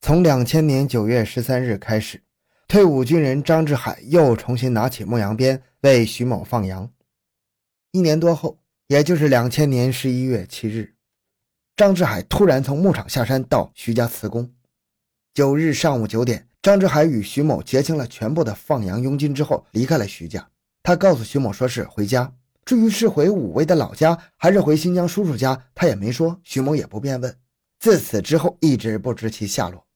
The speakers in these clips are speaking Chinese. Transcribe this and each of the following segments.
从两千年九月十三日开始，退伍军人张志海又重新拿起牧羊鞭为徐某放羊。一年多后，也就是两千年十一月七日，张志海突然从牧场下山到徐家辞工。九日上午九点，张志海与徐某结清了全部的放羊佣金之后，离开了徐家。他告诉徐某说是回家，至于是回武威的老家还是回新疆叔叔家，他也没说。徐某也不便问。自此之后，一直不知其下落。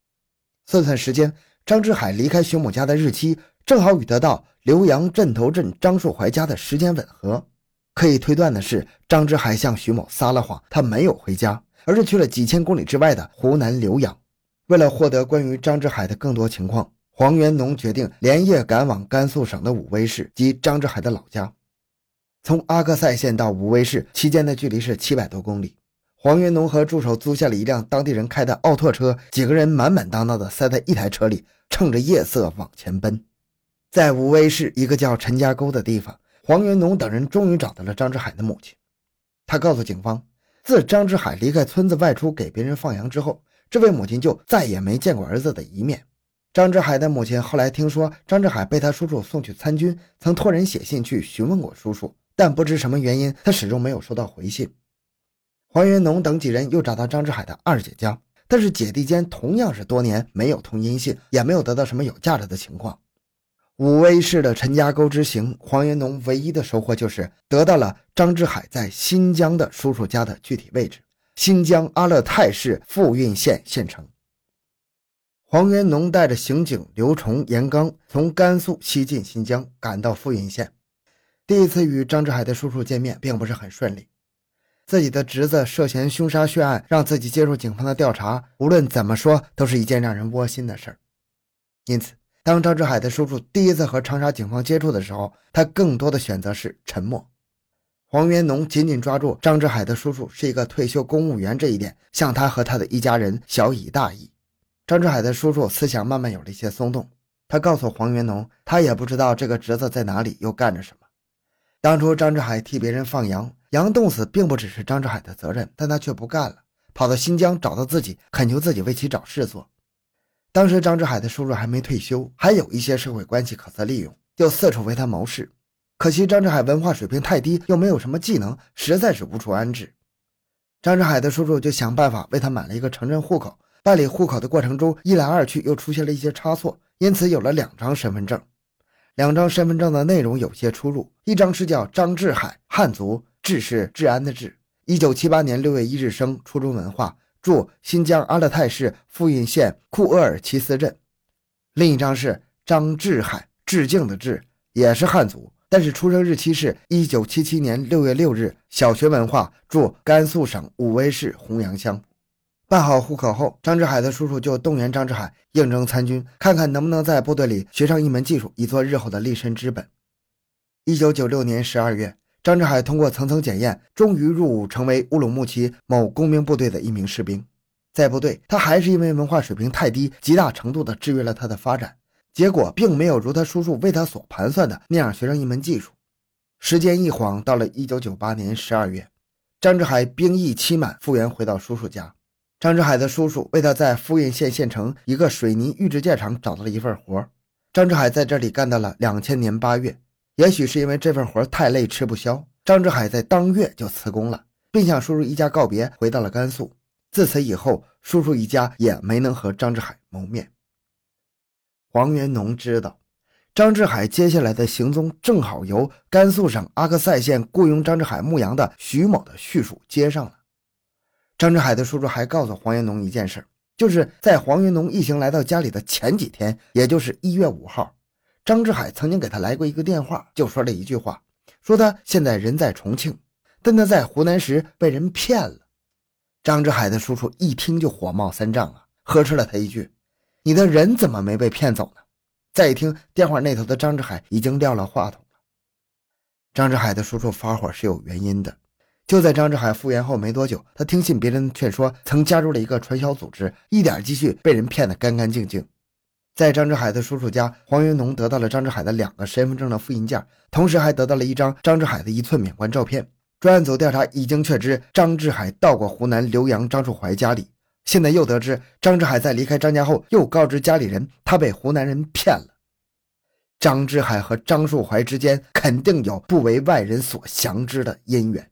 算算时间，张志海离开徐某家的日期正好与得到浏阳镇头镇张树怀家的时间吻合。可以推断的是，张志海向徐某撒了谎，他没有回家，而是去了几千公里之外的湖南浏阳。为了获得关于张志海的更多情况，黄元农决定连夜赶往甘肃省的武威市及张志海的老家。从阿克塞县到武威市期间的距离是七百多公里。黄元农和助手租下了一辆当地人开的奥拓车，几个人满满当当的塞在一台车里，趁着夜色往前奔。在武威市一个叫陈家沟的地方，黄元农等人终于找到了张志海的母亲。他告诉警方，自张志海离开村子外出给别人放羊之后，这位母亲就再也没见过儿子的一面。张志海的母亲后来听说张志海被他叔叔送去参军，曾托人写信去询问过叔叔，但不知什么原因，他始终没有收到回信。黄元农等几人又找到张志海的二姐家，但是姐弟间同样是多年没有通音信，也没有得到什么有价值的情况。武威市的陈家沟之行，黄元农唯一的收获就是得到了张志海在新疆的叔叔家的具体位置——新疆阿勒泰市富蕴县县城。黄元农带着刑警刘崇、严刚从甘肃西进新疆，赶到富蕴县。第一次与张志海的叔叔见面，并不是很顺利。自己的侄子涉嫌凶杀血案，让自己接受警方的调查，无论怎么说都是一件让人窝心的事儿。因此，当张志海的叔叔第一次和长沙警方接触的时候，他更多的选择是沉默。黄元农紧紧抓住张志海的叔叔是一个退休公务员这一点，向他和他的一家人小以大义。张志海的叔叔思想慢慢有了一些松动，他告诉黄元农，他也不知道这个侄子在哪里，又干着什么。当初张志海替别人放羊。羊冻死并不只是张志海的责任，但他却不干了，跑到新疆找到自己，恳求自己为其找事做。当时张志海的叔叔还没退休，还有一些社会关系可再利用，就四处为他谋事。可惜张志海文化水平太低，又没有什么技能，实在是无处安置。张志海的叔叔就想办法为他买了一个城镇户口。办理户口的过程中，一来二去又出现了一些差错，因此有了两张身份证。两张身份证的内容有些出入，一张是叫张志海，汉族。治是治安的治，一九七八年六月一日生，初中文化，住新疆阿勒泰市富蕴县库厄尔齐斯镇。另一张是张志海，致敬的致，也是汉族，但是出生日期是一九七七年六月六日，小学文化，住甘肃省武威市洪阳乡。办好户口后，张志海的叔叔就动员张志海应征参军，看看能不能在部队里学上一门技术，以做日后的立身之本。一九九六年十二月。张志海通过层层检验，终于入伍，成为乌鲁木齐某工兵部队的一名士兵。在部队，他还是因为文化水平太低，极大程度地制约了他的发展。结果并没有如他叔叔为他所盘算的那样学上一门技术。时间一晃，到了一九九八年十二月，张志海兵役期满，复员回到叔叔家。张志海的叔叔为他在富蕴县县城一个水泥预制件厂找到了一份活。张志海在这里干到了两千年八月。也许是因为这份活太累，吃不消，张志海在当月就辞工了，并向叔叔一家告别，回到了甘肃。自此以后，叔叔一家也没能和张志海谋面。黄元农知道，张志海接下来的行踪正好由甘肃省阿克塞县雇佣张志海牧羊的徐某的叙述接上了。张志海的叔叔还告诉黄元农一件事，就是在黄元农一行来到家里的前几天，也就是一月五号。张志海曾经给他来过一个电话，就说了一句话，说他现在人在重庆，但他在湖南时被人骗了。张志海的叔叔一听就火冒三丈啊，呵斥了他一句：“你的人怎么没被骗走呢？”再一听电话那头的张志海已经撂了话筒了。张志海的叔叔发火是有原因的，就在张志海复原后没多久，他听信别人劝说，曾加入了一个传销组织，一点积蓄被人骗得干干净净。在张志海的叔叔家，黄云农得到了张志海的两个身份证的复印件，同时还得到了一张张志海的一寸免冠照片。专案组调查已经确知，张志海到过湖南浏阳张树怀家里，现在又得知张志海在离开张家后，又告知家里人他被湖南人骗了。张志海和张树怀之间肯定有不为外人所详知的姻缘。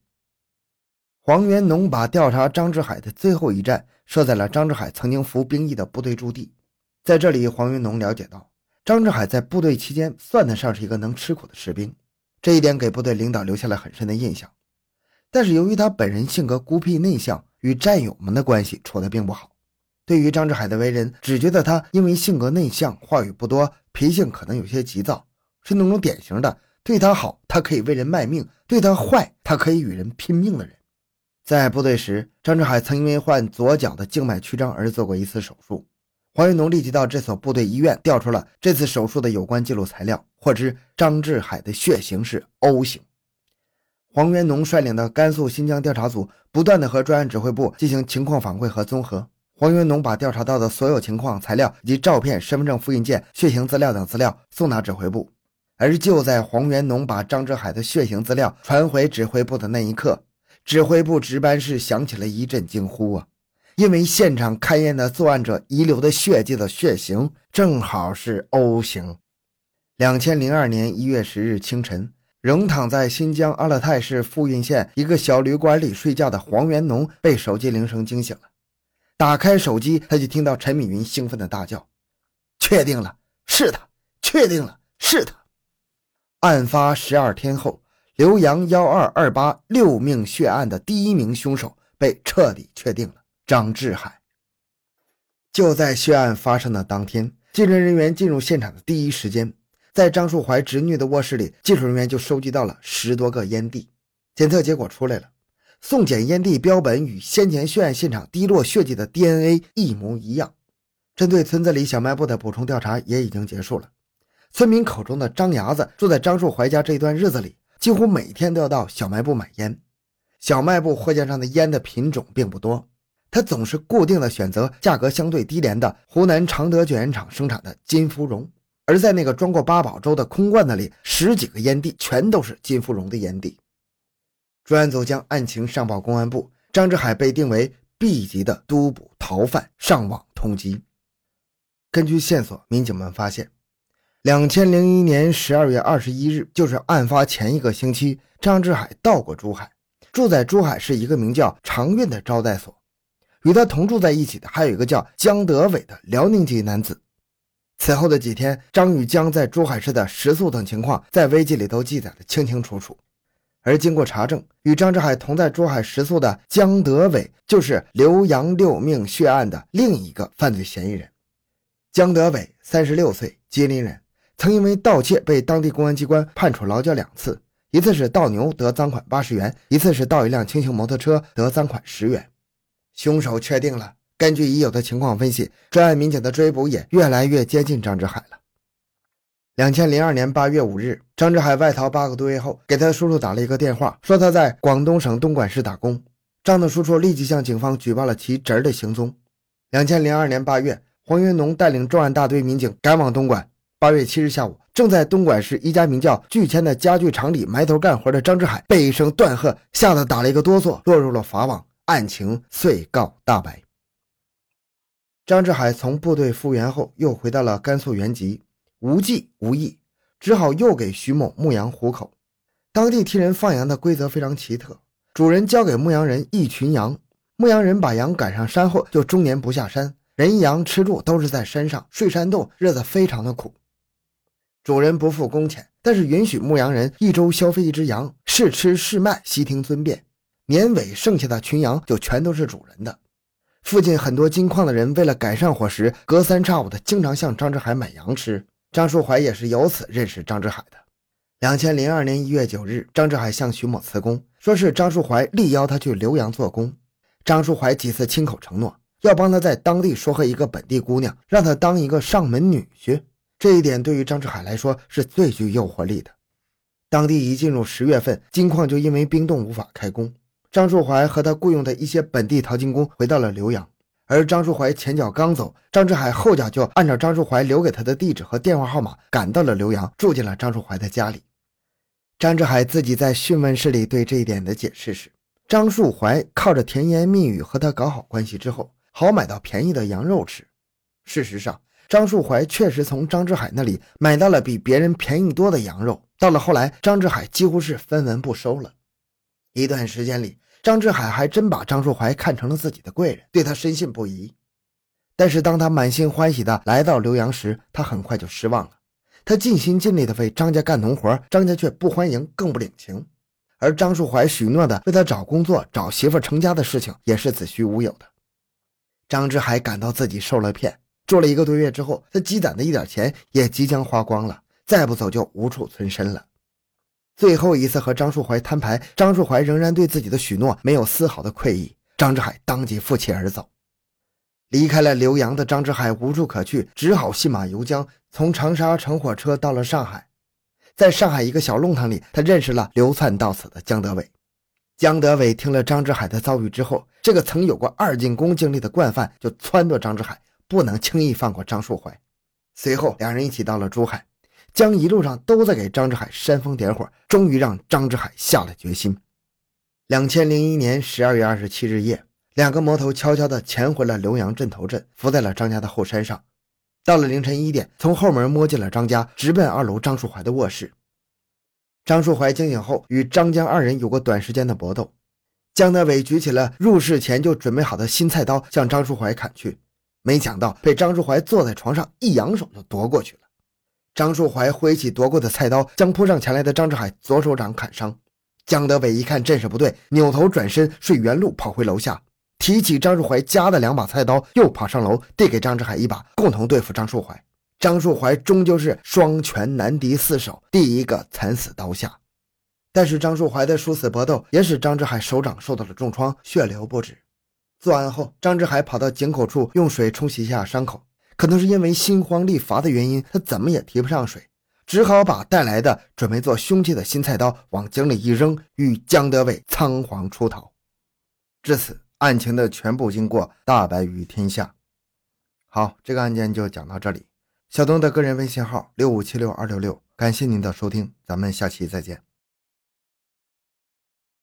黄元农把调查张志海的最后一站设在了张志海曾经服兵役的部队驻地，在这里，黄云农了解到张志海在部队期间算得上是一个能吃苦的士兵，这一点给部队领导留下了很深的印象。但是由于他本人性格孤僻内向。与战友们的关系处得并不好，对于张志海的为人，只觉得他因为性格内向，话语不多，脾性可能有些急躁，是那种典型的对他好他可以为人卖命，对他坏他可以与人拼命的人。在部队时，张志海曾因为患左脚的静脉曲张而做过一次手术。黄云农立即到这所部队医院调出了这次手术的有关记录材料，获知张志海的血型是 O 型。黄元农率领的甘肃新疆调查组不断的和专案指挥部进行情况反馈和综合。黄元农把调查到的所有情况、材料以及照片、身份证复印件、血型资料等资料送达指挥部。而就在黄元农把张志海的血型资料传回指挥部的那一刻，指挥部值班室响起了一阵惊呼啊！因为现场勘验的作案者遗留的血迹的血型正好是 O 型。两千零二年一月十日清晨。仍躺在新疆阿勒泰市富蕴县一个小旅馆里睡觉的黄元农被手机铃声惊醒了。打开手机，他就听到陈敏云兴奋的大叫：“确定了，是他！确定了，是他！”案发十二天后，浏阳幺二二八六命血案的第一名凶手被彻底确定了——张志海。就在血案发生的当天，技侦人员进入现场的第一时间。在张树怀侄女的卧室里，技术人员就收集到了十多个烟蒂，检测结果出来了，送检烟蒂标本与先前血案现场滴落血迹的 DNA 一模一样。针对村子里小卖部的补充调查也已经结束了。村民口中的张牙子住在张树怀家这一段日子里，几乎每天都要到小卖部买烟。小卖部货架上的烟的品种并不多，他总是固定的选择价格相对低廉的湖南常德卷烟厂生产的金芙蓉。而在那个装过八宝粥的空罐子里，十几个烟蒂全都是金芙蓉的烟蒂。专案组将案情上报公安部，张志海被定为 B 级的督捕逃犯，上网通缉。根据线索，民警们发现，两千零一年十二月二十一日，就是案发前一个星期，张志海到过珠海，住在珠海市一个名叫长运的招待所。与他同住在一起的还有一个叫江德伟的辽宁籍男子。此后的几天，张与江在珠海市的食宿等情况，在危机里都记载的清清楚楚。而经过查证，与张志海同在珠海食宿的江德伟，就是浏阳六命血案的另一个犯罪嫌疑人。江德伟，三十六岁，吉林人，曾因为盗窃被当地公安机关判处劳教两次，一次是盗牛得赃款八十元，一次是盗一辆轻型摩托车得赃款十元。凶手确定了。根据已有的情况分析，专案民警的追捕也越来越接近张志海了。两千零二年八月五日，张志海外逃八个多月后，给他叔叔打了一个电话，说他在广东省东莞市打工。张的叔叔立即向警方举报了其侄儿的行踪。两千零二年八月，黄云龙带领重案大队民警赶往东莞。八月七日下午，正在东莞市一家名叫聚千的家具厂里埋头干活的张志海，被一声断喝吓得打了一个哆嗦，落入了法网，案情遂告大白。张志海从部队复员后，又回到了甘肃原籍，无计无艺，只好又给徐某牧羊糊口。当地替人放羊的规则非常奇特，主人交给牧羊人一群羊，牧羊人把羊赶上山后，就终年不下山，人羊吃住都是在山上睡山洞，日子非常的苦。主人不付工钱，但是允许牧羊人一周消费一只羊，试吃试卖，悉听尊便。年尾剩下的群羊就全都是主人的。附近很多金矿的人为了改善伙食，隔三差五的经常向张志海买羊吃。张树怀也是由此认识张志海的。两千零二年一月九日，张志海向徐某辞工，说是张树怀力邀他去浏阳做工。张树怀几次亲口承诺要帮他在当地说和一个本地姑娘，让他当一个上门女婿。这一点对于张志海来说是最具诱惑力的。当地一进入十月份，金矿就因为冰冻无法开工。张树怀和他雇佣的一些本地淘金工回到了浏阳，而张树怀前脚刚走，张志海后脚就按照张树怀留给他的地址和电话号码赶到了浏阳，住进了张树怀的家里。张志海自己在讯问室里对这一点的解释是：张树怀靠着甜言蜜语和他搞好关系之后，好买到便宜的羊肉吃。事实上，张树怀确实从张志海那里买到了比别人便宜多的羊肉。到了后来，张志海几乎是分文不收了。一段时间里，张志海还真把张树怀看成了自己的贵人，对他深信不疑。但是，当他满心欢喜地来到浏阳时，他很快就失望了。他尽心尽力地为张家干农活，张家却不欢迎，更不领情。而张树怀许诺的为他找工作、找媳妇成家的事情，也是子虚乌有的。张志海感到自己受了骗。住了一个多月之后，他积攒的一点钱也即将花光了，再不走就无处存身了。最后一次和张树怀摊牌，张树怀仍然对自己的许诺没有丝毫的愧意。张志海当即负气而走，离开了浏阳的张志海无处可去，只好信马由缰，从长沙乘火车到了上海。在上海一个小弄堂里，他认识了流窜到此的江德伟。江德伟听了张志海的遭遇之后，这个曾有过二进宫经历的惯犯就撺掇张志海。不能轻易放过张树怀。随后，两人一起到了珠海，江一路上都在给张志海煽风点火，终于让张志海下了决心。两千零一年十二月二十七日夜，两个魔头悄悄地潜回了浏阳镇头镇，伏在了张家的后山上。到了凌晨一点，从后门摸进了张家，直奔二楼张树怀的卧室。张树怀惊醒后，与张江二人有过短时间的搏斗。江德伟举起了入室前就准备好的新菜刀，向张树怀砍去。没想到被张树怀坐在床上一扬手就夺过去了。张树怀挥起夺过的菜刀，将扑上前来的张志海左手掌砍伤。江德伟一看阵势不对，扭头转身顺原路跑回楼下，提起张树怀夹的两把菜刀，又跑上楼递给张志海一把，共同对付张树怀。张树怀终究是双拳难敌四手，第一个惨死刀下。但是张树怀的殊死搏斗也使张志海手掌受到了重创，血流不止。作案后，张志海跑到井口处用水冲洗一下伤口。可能是因为心慌力乏的原因，他怎么也提不上水，只好把带来的准备做凶器的新菜刀往井里一扔，与江德伟仓皇出逃。至此，案情的全部经过大白于天下。好，这个案件就讲到这里。小东的个人微信号六五七六二六六，感谢您的收听，咱们下期再见。